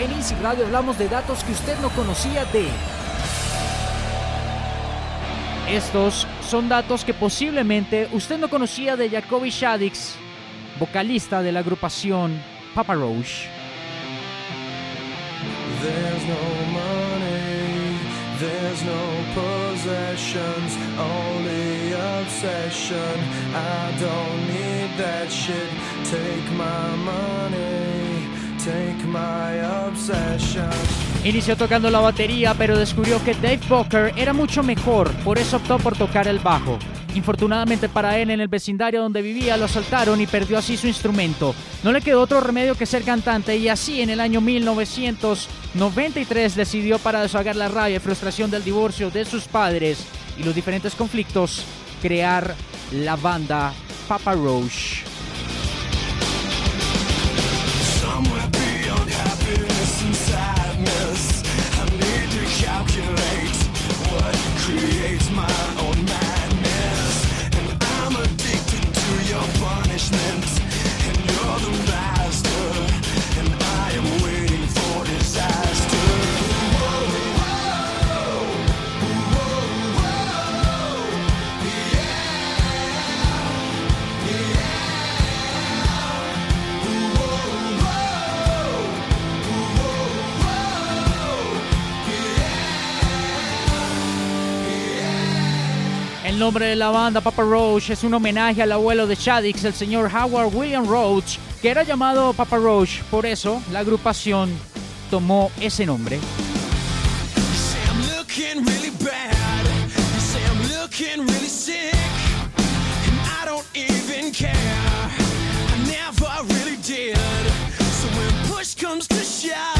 En Easy Radio hablamos de datos que usted no conocía de... Estos son datos que posiblemente usted no conocía de Jacoby Shaddix, vocalista de la agrupación Papa Roach. There's no money, there's no possessions, only obsession. I don't need that shit. Take my money. Inició tocando la batería, pero descubrió que Dave Booker era mucho mejor, por eso optó por tocar el bajo. Infortunadamente para él, en el vecindario donde vivía lo asaltaron y perdió así su instrumento. No le quedó otro remedio que ser cantante y así en el año 1993 decidió para desahogar la rabia y frustración del divorcio de sus padres y los diferentes conflictos, crear la banda Papa Roach. El nombre de la banda Papa Roach es un homenaje al abuelo de Shaddix, el señor Howard William Roach, que era llamado Papa Roach. Por eso la agrupación tomó ese nombre. I'm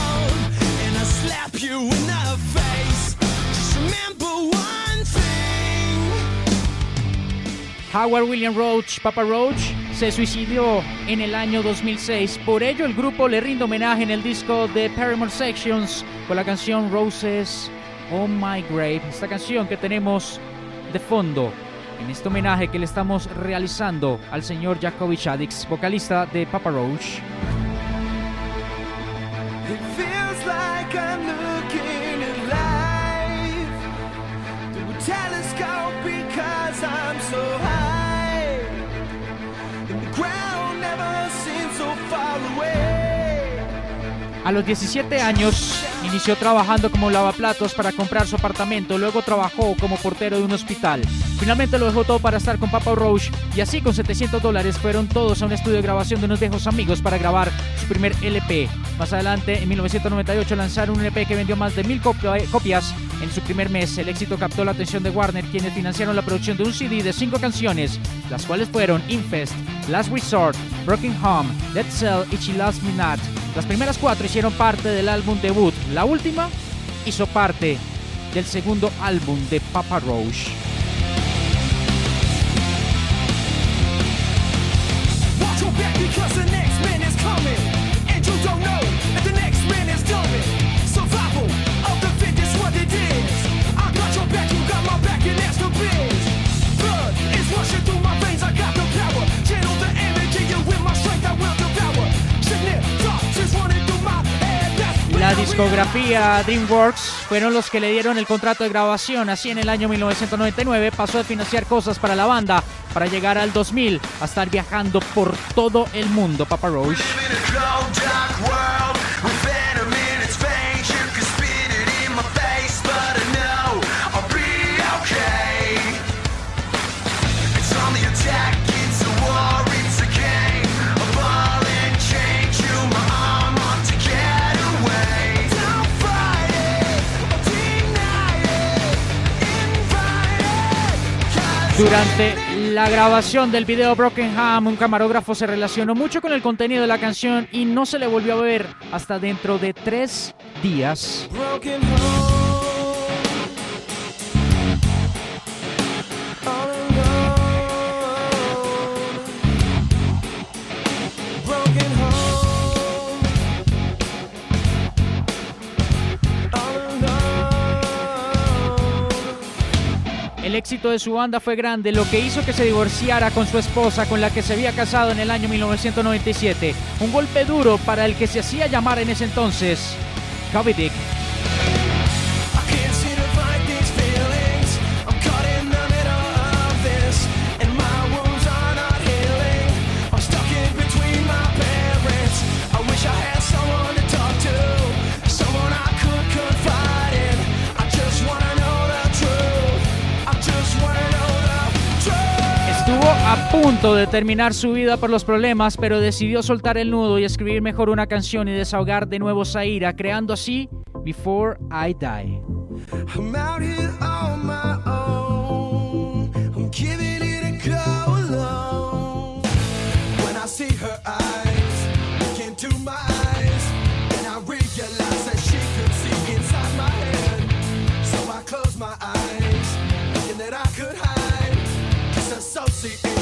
Howard William Roach, Papa Roach, se suicidó en el año 2006. Por ello, el grupo le rinde homenaje en el disco de Paramore Sections con la canción Roses on My Grave. Esta canción que tenemos de fondo en este homenaje que le estamos realizando al señor Jacoby Shaddix, vocalista de Papa Roach. It feels like A los 17 años inició trabajando como lavaplatos para comprar su apartamento, luego trabajó como portero de un hospital. Finalmente lo dejó todo para estar con Papa Roach y así con 700 dólares fueron todos a un estudio de grabación de unos viejos amigos para grabar su primer LP. Más adelante, en 1998, lanzaron un LP que vendió más de mil copia- copias en su primer mes. El éxito captó la atención de Warner, quienes financiaron la producción de un CD de cinco canciones, las cuales fueron Infest, Last Resort, Broken Home, Dead Cell y She Loves Me Not. Las primeras cuatro hicieron parte del álbum debut. La última hizo parte del segundo álbum de Papa Roach. Discografía DreamWorks fueron los que le dieron el contrato de grabación. Así en el año 1999 pasó de financiar cosas para la banda para llegar al 2000 a estar viajando por todo el mundo. Papa Roach. Durante la grabación del video Broken Ham, un camarógrafo se relacionó mucho con el contenido de la canción y no se le volvió a ver hasta dentro de tres días. Broken éxito de su banda fue grande, lo que hizo que se divorciara con su esposa, con la que se había casado en el año 1997. Un golpe duro para el que se hacía llamar en ese entonces Moby punto de terminar su vida por los problemas, pero decidió soltar el nudo y escribir mejor una canción y desahogar de nuevo esa ira, creando así Before I Die. I'm out here on my own. I'm giving it a go alone. When I see her eyes look into my eyes, and I realize that she could see inside my head. So I close my eyes, thinking that I could hide, disassociate,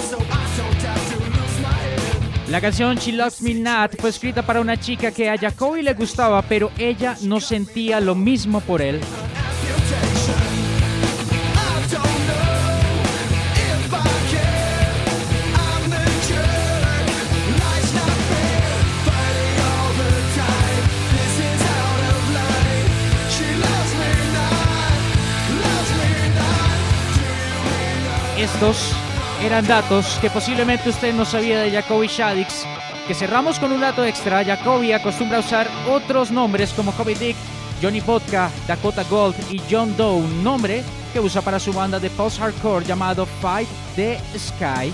La canción She Loves Me Not fue escrita para una chica que a Jacoby le gustaba, pero ella no sentía lo mismo por él. Estos eran datos que posiblemente usted no sabía de Jacoby Shaddix. Que cerramos con un dato extra. Jacoby acostumbra a usar otros nombres como Kobe Dick, Johnny Vodka, Dakota Gold y John Doe, un nombre que usa para su banda de post-hardcore llamado Fight the Sky.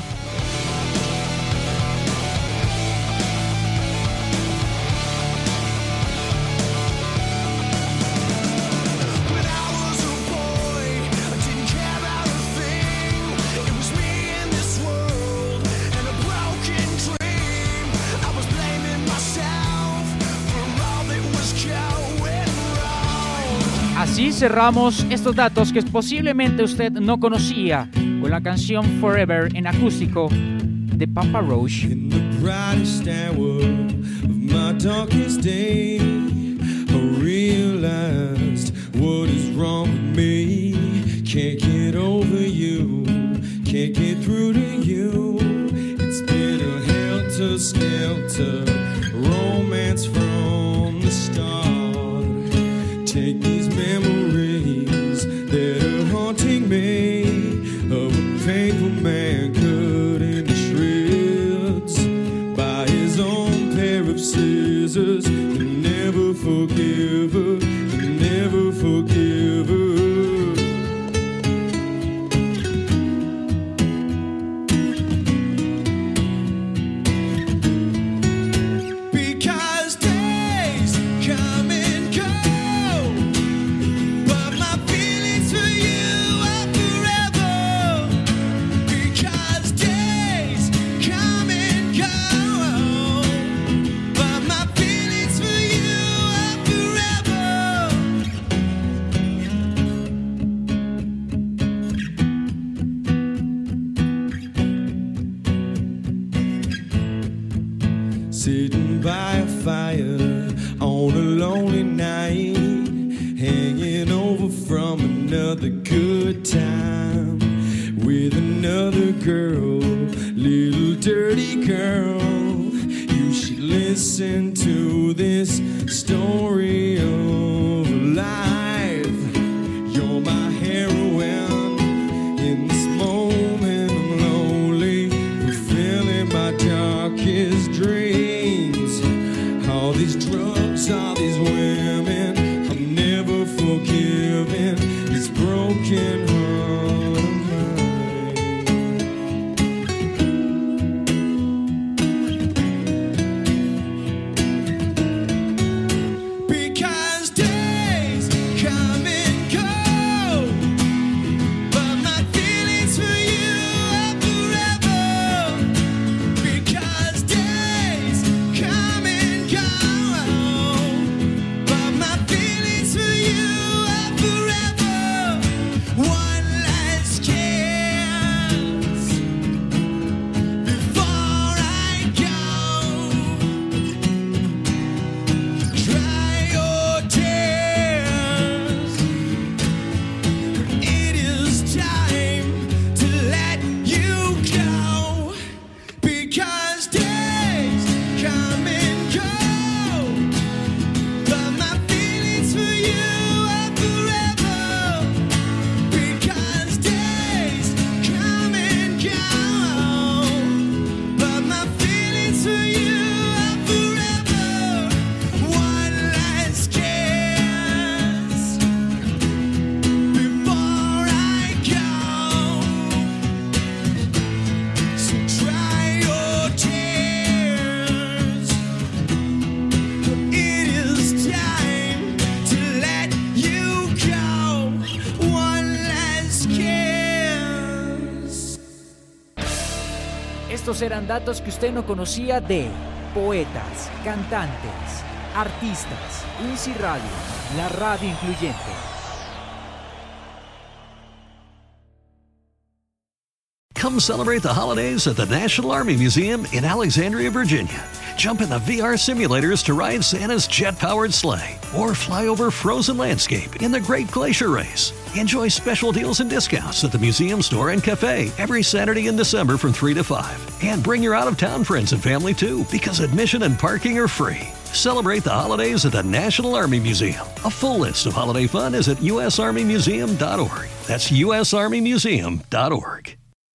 Así cerramos estos datos que posiblemente usted no conocía con la canción Forever en acústico de Papa Roach. Scissors can never forgive. Sitting by a fire on a lonely night, hanging over from another good time with another girl, little dirty girl. You should listen to this story of Estos eran datos que usted no conocía de poetas, cantantes, artistas, INSI Radio, la radio incluyente. Come celebrate the holidays at the National Army Museum in Alexandria, Virginia. Jump in the VR simulators to ride Santa's jet powered sleigh or fly over frozen landscape in the Great Glacier Race. Enjoy special deals and discounts at the museum store and cafe every Saturday in December from 3 to 5. And bring your out of town friends and family too because admission and parking are free. Celebrate the holidays at the National Army Museum. A full list of holiday fun is at usarmymuseum.org. That's usarmymuseum.org.